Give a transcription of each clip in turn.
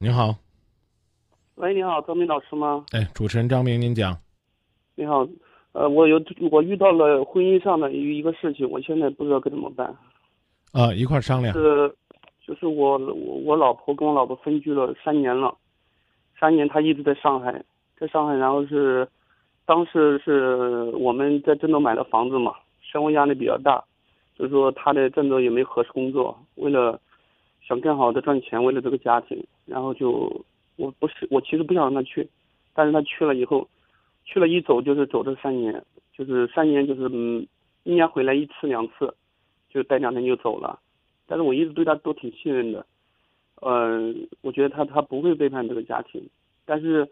您好，喂，你好，张明老师吗？哎，主持人张明，您讲。你好，呃，我有我遇到了婚姻上的一一个事情，我现在不知道该怎么办。啊，一块儿商量。是，就是我我我老婆跟我老婆分居了三年了，三年她一直在上海，在上海，然后是，当时是我们在郑州买了房子嘛，生活压力比较大，就是说她在郑州也没合适工作，为了想更好的赚钱，为了这个家庭，然后就我不是我其实不想让她去，但是她去了以后，去了一走就是走这三年，就是三年就是嗯，一年回来一次两次。就待两天就走了，但是我一直对他都挺信任的，嗯，我觉得他他不会背叛这个家庭。但是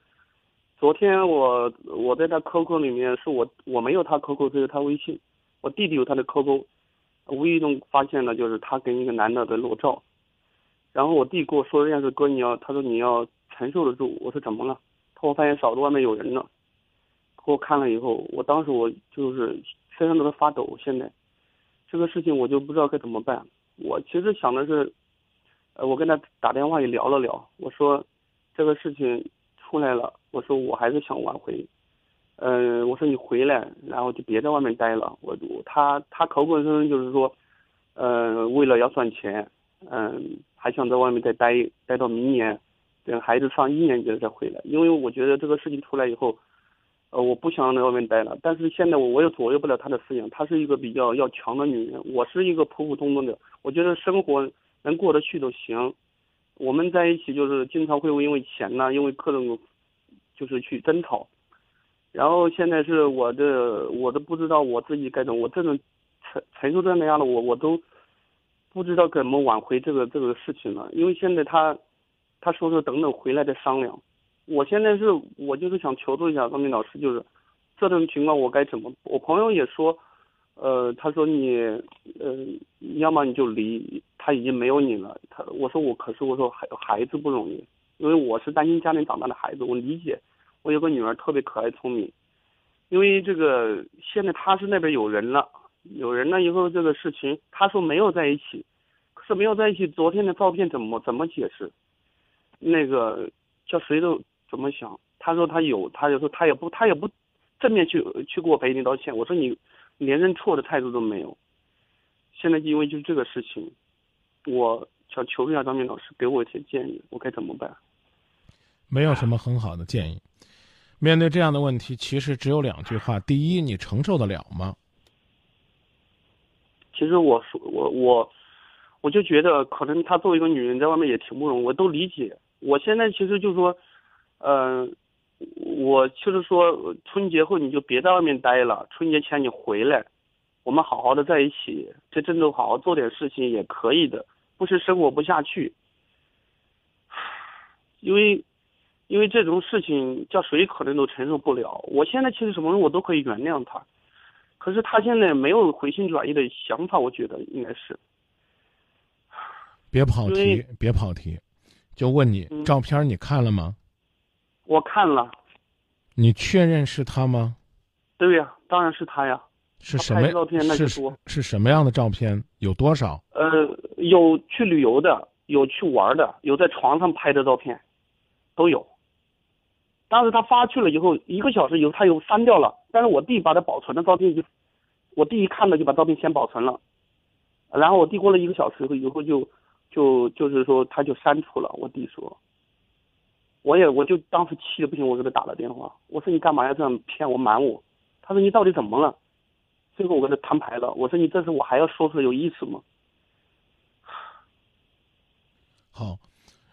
昨天我我在他 QQ 里面是我我没有他 QQ，只有他微信，我弟弟有他的 QQ，无意中发现了就是他跟一个男的的裸照，然后我弟跟我说这件事，哥你要他说你要承受得住，我说怎么了？他说我发现嫂子外面有人了，给我看了以后，我当时我就是身上都在发抖，现在。这个事情我就不知道该怎么办。我其实想的是，呃，我跟他打电话也聊了聊。我说，这个事情出来了，我说我还是想挽回。嗯，我说你回来，然后就别在外面待了。我他他口口声声就是说，嗯，为了要赚钱，嗯，还想在外面再待待到明年，等孩子上一年级了再回来。因为我觉得这个事情出来以后。呃，我不想在外面待了，但是现在我我也左右不了她的思想，她是一个比较要强的女人，我是一个普普通通的，我觉得生活能过得去就行。我们在一起就是经常会因为钱呐，因为各种就是去争吵，然后现在是我的我都不知道我自己该怎么，我这种承承受这样的压力我我都不知道怎么挽回这个这个事情了，因为现在他他说说等等回来再商量。我现在是，我就是想求助一下张明老师，就是这种情况我该怎么？我朋友也说，呃，他说你，呃，要么你就离，他已经没有你了。他我说我可是我说孩孩子不容易，因为我是单亲家庭长大的孩子，我理解。我有个女儿特别可爱聪明，因为这个现在他是那边有人了，有人呢以后这个事情，他说没有在一起，可是没有在一起，昨天的照片怎么怎么解释？那个叫谁都。怎么想？他说他有，他就说他也不，他也不正面去去给我赔礼道歉。我说你连认错的态度都没有。现在因为就这个事情，我想求一下张明老师给我一些建议，我该怎么办？没有什么很好的建议。面对这样的问题，其实只有两句话：第一，你承受得了吗？其实我说我我我就觉得，可能她作为一个女人，在外面也挺不容易，我都理解。我现在其实就说。嗯，我就是说，春节后你就别在外面待了，春节前你回来，我们好好的在一起，在郑州好好做点事情也可以的，不是生活不下去。因为，因为这种事情叫谁可能都承受不了。我现在其实什么我都可以原谅他，可是他现在没有回心转意的想法，我觉得应该是。别跑题，别跑题，就问你，照片你看了吗？我看了，你确认是他吗？对呀，当然是他呀。是什么照片？那是是什么样的照片？有多少？呃，有去旅游的，有去玩的，有在床上拍的照片，都有。当时他发去了以后，一个小时以后他又删掉了，但是我弟把他保存的照片就，我弟一看到就把照片先保存了，然后我弟过了一个小时以后，以后就就就是说他就删除了。我弟说。我也我就当时气的不行，我给他打了电话，我说你干嘛要这样骗我瞒我？他说你到底怎么了？最后我跟他摊牌了，我说你这次我还要说出来有意思吗？好，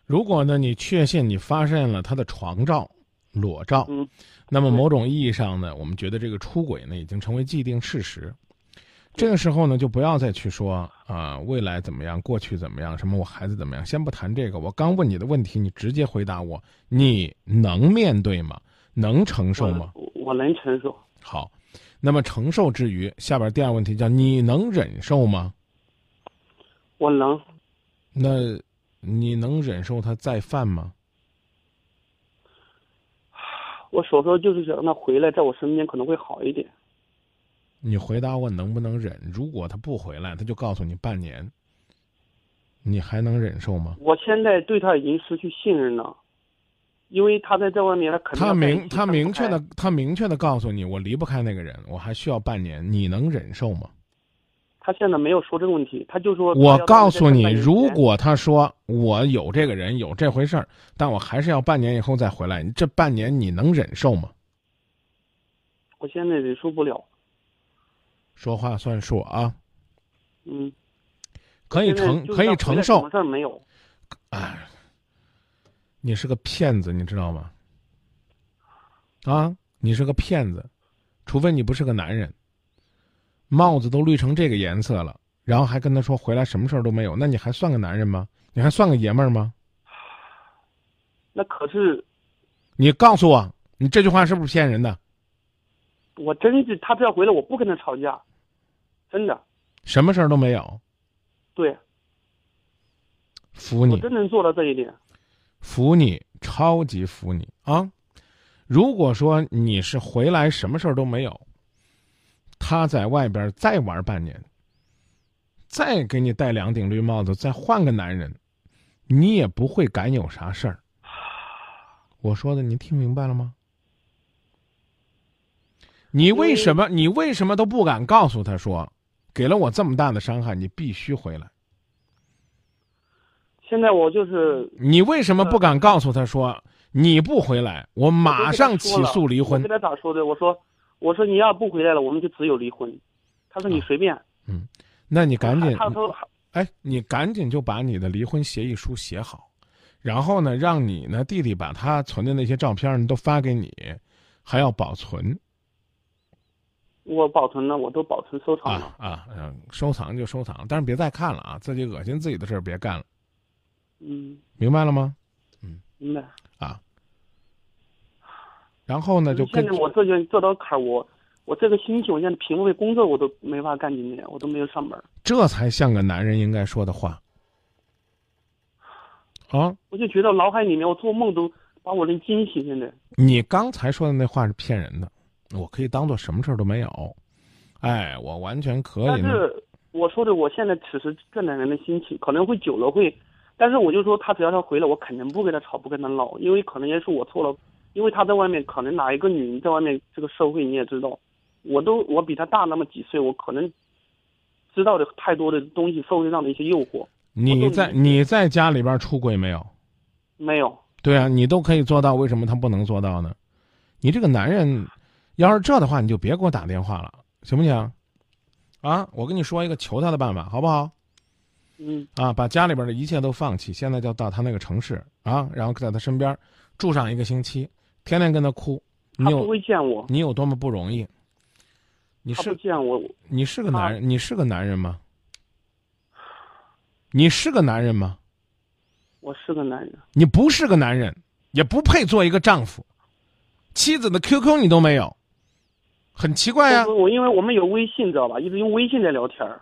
如果呢你确信你发现了他的床照、裸照，嗯，那么某种意义上呢，我们觉得这个出轨呢已经成为既定事实。这个时候呢，就不要再去说啊，未来怎么样，过去怎么样，什么我孩子怎么样，先不谈这个。我刚问你的问题，你直接回答我，你能面对吗？能承受吗？我能承受。好，那么承受之余，下边第二问题叫你能忍受吗？我能。那你能忍受他再犯吗？我所说就是想让他回来，在我身边可能会好一点。你回答我能不能忍？如果他不回来，他就告诉你半年。你还能忍受吗？我现在对他已经失去信任了，因为他在这外面，他肯定他明他明确的他明确的告诉你，我离不开那个人，我还需要半年，你能忍受吗？他现在没有说这个问题，他就说我告诉你，如果他说我有这个人有这回事儿，但我还是要半年以后再回来，这半年你能忍受吗？我现在忍受不了，说话算数啊，嗯，可以承可以承受来什么。事儿没有，哎，你是个骗子，你知道吗？啊，你是个骗子，除非你不是个男人。帽子都绿成这个颜色了，然后还跟他说回来什么事儿都没有，那你还算个男人吗？你还算个爷们儿吗？那可是你告诉我，你这句话是不是骗人的？我真是他只要回来，我不跟他吵架，真的，什么事儿都没有，对服你，我真能做到这一点。服你，超级服你啊！如果说你是回来什么事儿都没有，他在外边再玩半年，再给你戴两顶绿帽子，再换个男人，你也不会敢有啥事儿。我说的你听明白了吗？你为什么你为什么都不敢告诉他说，给了我这么大的伤害，你必须回来？现在我就是你为什么不敢告诉他说，你不回来，我马上起诉离婚我跟？他咋说的？我说我说你要不回来了，我们就只有离婚。他说你随便，嗯那你赶紧，他说哎，你赶紧就把你的离婚协议书写好，然后呢，让你呢弟弟把他存的那些照片呢都发给你，还要保存我保存了，我都保存收藏了。啊啊，嗯，收藏就收藏，但是别再看了啊，自己恶心自己的事儿别干了，嗯，明白了吗？嗯明白。啊，然后呢就跟现在我这就这道坎儿，我我这个星期我现在平复工作我都没法干今天，我都没有上班。这才像个男人应该说的话啊！我就觉得脑海里面我做梦都把我人惊醒。现在你刚才说的那话是骗人的，我可以当做什么事儿都没有，哎，我完全可以。但是我说的，我现在此时这两人的心情可能会久了会，但是我就说他只要他回来，我肯定不跟他吵，不跟他闹，因为可能也是我错了，因为他在外面可能哪一个女人在外面这个社会你也知道，我都我比他大那么几岁，我可能知道的太多的东西，社会上的一些诱惑你在你在家里边出轨没有？没有。对啊，你都可以做到，为什么他不能做到呢？你这个男人，要是这的话，你就别给我打电话了，行不行？啊，我跟你说一个求他的办法，好不好？嗯啊，把家里边的一切都放弃，现在就到他那个城市啊，然后在他身边住上一个星期，天天跟他哭，你他不有会见我，你有多么不容易？你是见我，你是个男人，你是个男人吗？你是个男人吗？我是个男人。你不是个男人，也不配做一个丈夫。妻子的 QQ 你都没有，很奇怪呀、我我因为我们有微信，知道吧？一直用微信在聊天儿，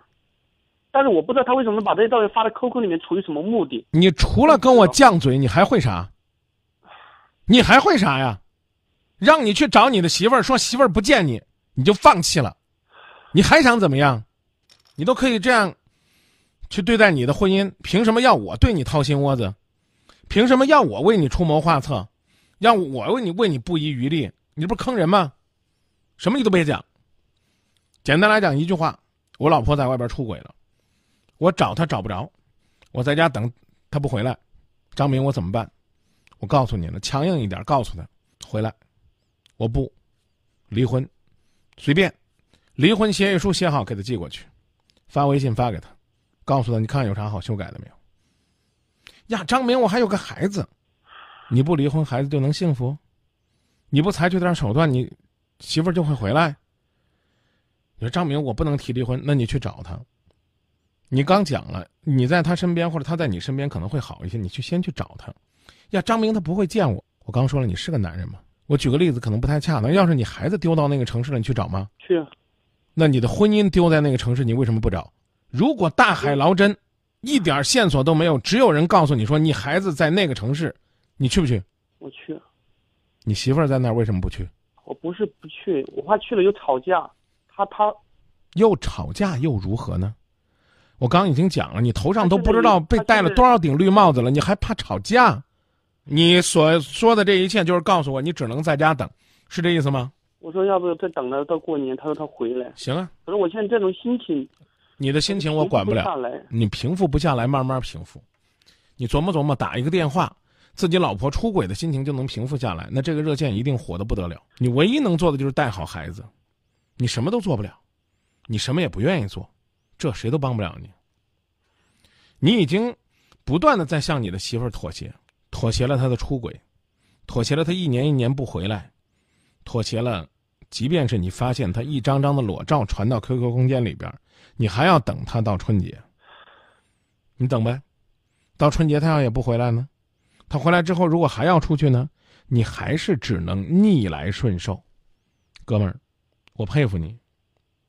但是我不知道他为什么把这些照片发在 QQ 里面，出于什么目的？你除了跟我犟嘴，你还会啥？你还会啥呀？让你去找你的媳妇儿，说媳妇儿不见你，你就放弃了，你还想怎么样？你都可以这样去对待你的婚姻，凭什么要我对你掏心窝子？凭什么要我为你出谋划策？让我为你为你不遗余力？你这不是坑人吗？什么你都别讲。简单来讲一句话，我老婆在外边出轨了，我找她找不着，我在家等她不回来，张明我怎么办？我告诉你了，强硬一点，告诉他回来，我不离婚，随便，离婚协议书写好给他寄过去，发微信发给他，告诉他你看有啥好修改的没有？呀，张明，我还有个孩子，你不离婚，孩子就能幸福？你不采取点手段，你媳妇儿就会回来？你说张明，我不能提离婚，那你去找他。你刚讲了，你在他身边或者他在你身边可能会好一些，你去先去找他。呀，张明他不会见我。我刚说了，你是个男人吗？我举个例子，可能不太恰当。要是你孩子丢到那个城市了，你去找吗？去啊，那你的婚姻丢在那个城市，你为什么不找？如果大海捞针，一点线索都没有，只有人告诉你说你孩子在那个城市，你去不去？我去，你媳妇儿在那儿，为什么不去？我不是不去，我怕去了又吵架。他他又吵架又如何呢？我刚已经讲了，你头上都不知道被戴了多少顶绿帽子了，你还怕吵架？你所说的这一切就是告诉我，你只能在家等，是这意思吗？我说要不再等着到过年，他说他回来。行啊，可是我现在这种心情，你的心情我管不了。你平复不下来，慢慢平复。你琢磨琢磨，打一个电话，自己老婆出轨的心情就能平复下来，那这个热线一定火的不得了。你唯一能做的就是带好孩子，你什么都做不了，你什么也不愿意做，这谁都帮不了你。你已经不断的在向你的媳妇儿妥协，妥协了他的出轨，妥协了他一年一年不回来，妥协了，即便是你发现他一张张的裸照传到 QQ 空间里边，你还要等他到春节。你等呗，到春节他要也不回来呢，他回来之后如果还要出去呢，你还是只能逆来顺受。哥们儿，我佩服你，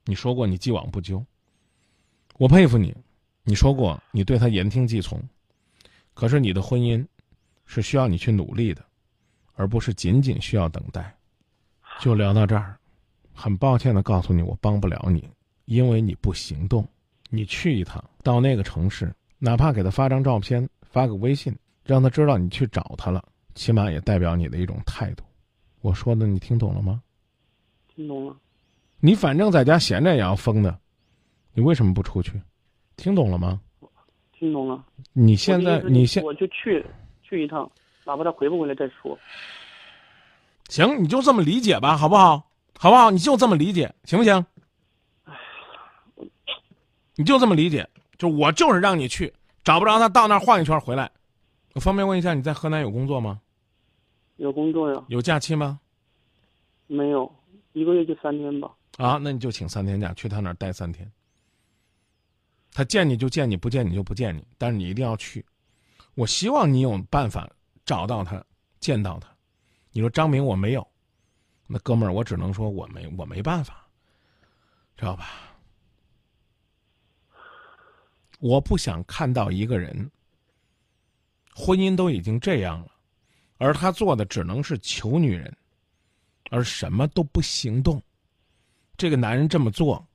你说过你既往不咎，我佩服你。你说过你对他言听计从，可是你的婚姻是需要你去努力的，而不是仅仅需要等待。就聊到这儿，很抱歉的告诉你，我帮不了你，因为你不行动。你去一趟到那个城市，哪怕给他发张照片，发个微信，让他知道你去找他了，起码也代表你的一种态度。我说的你听懂了吗？听懂了。你反正在家闲着也要疯的，你为什么不出去？听懂了吗？听懂了。你现在，你现我就去去一趟，哪怕他回不回来再说。行，你就这么理解吧，好不好？好不好？你就这么理解，行不行？你就这么理解，就我就是让你去，找不着他，到那儿晃一圈回来。我方便问一下，你在河南有工作吗？有工作呀。有假期吗？没有，一个月就三天吧。啊，那你就请三天假，去他那儿待三天。他见你就见你，不见你就不见你，但是你一定要去。我希望你有办法找到他，见到他。你说张明我没有，那哥们儿我只能说我没我没办法，知道吧？我不想看到一个人婚姻都已经这样了，而他做的只能是求女人，而什么都不行动。这个男人这么做，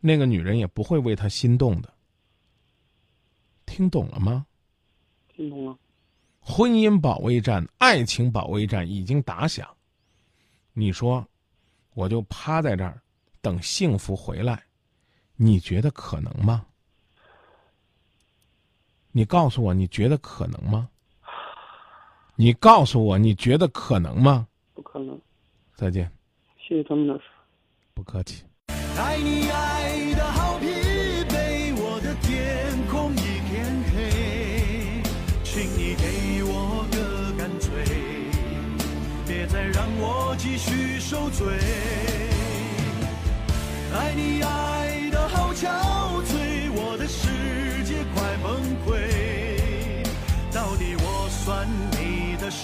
那个女人也不会为他心动的。听懂了吗？听懂了。婚姻保卫战、爱情保卫战已经打响。你说，我就趴在这儿等幸福回来，你觉得可能吗？你告诉我，你觉得可能吗？你告诉我，你觉得可能吗？不可能。再见。谢谢他们老师。不客气。爱你爱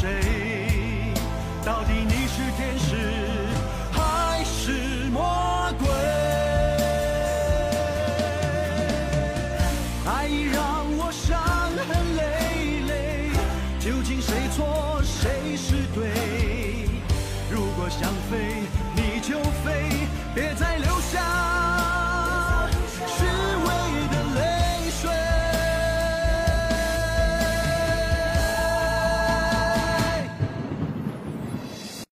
谁？到底你是天使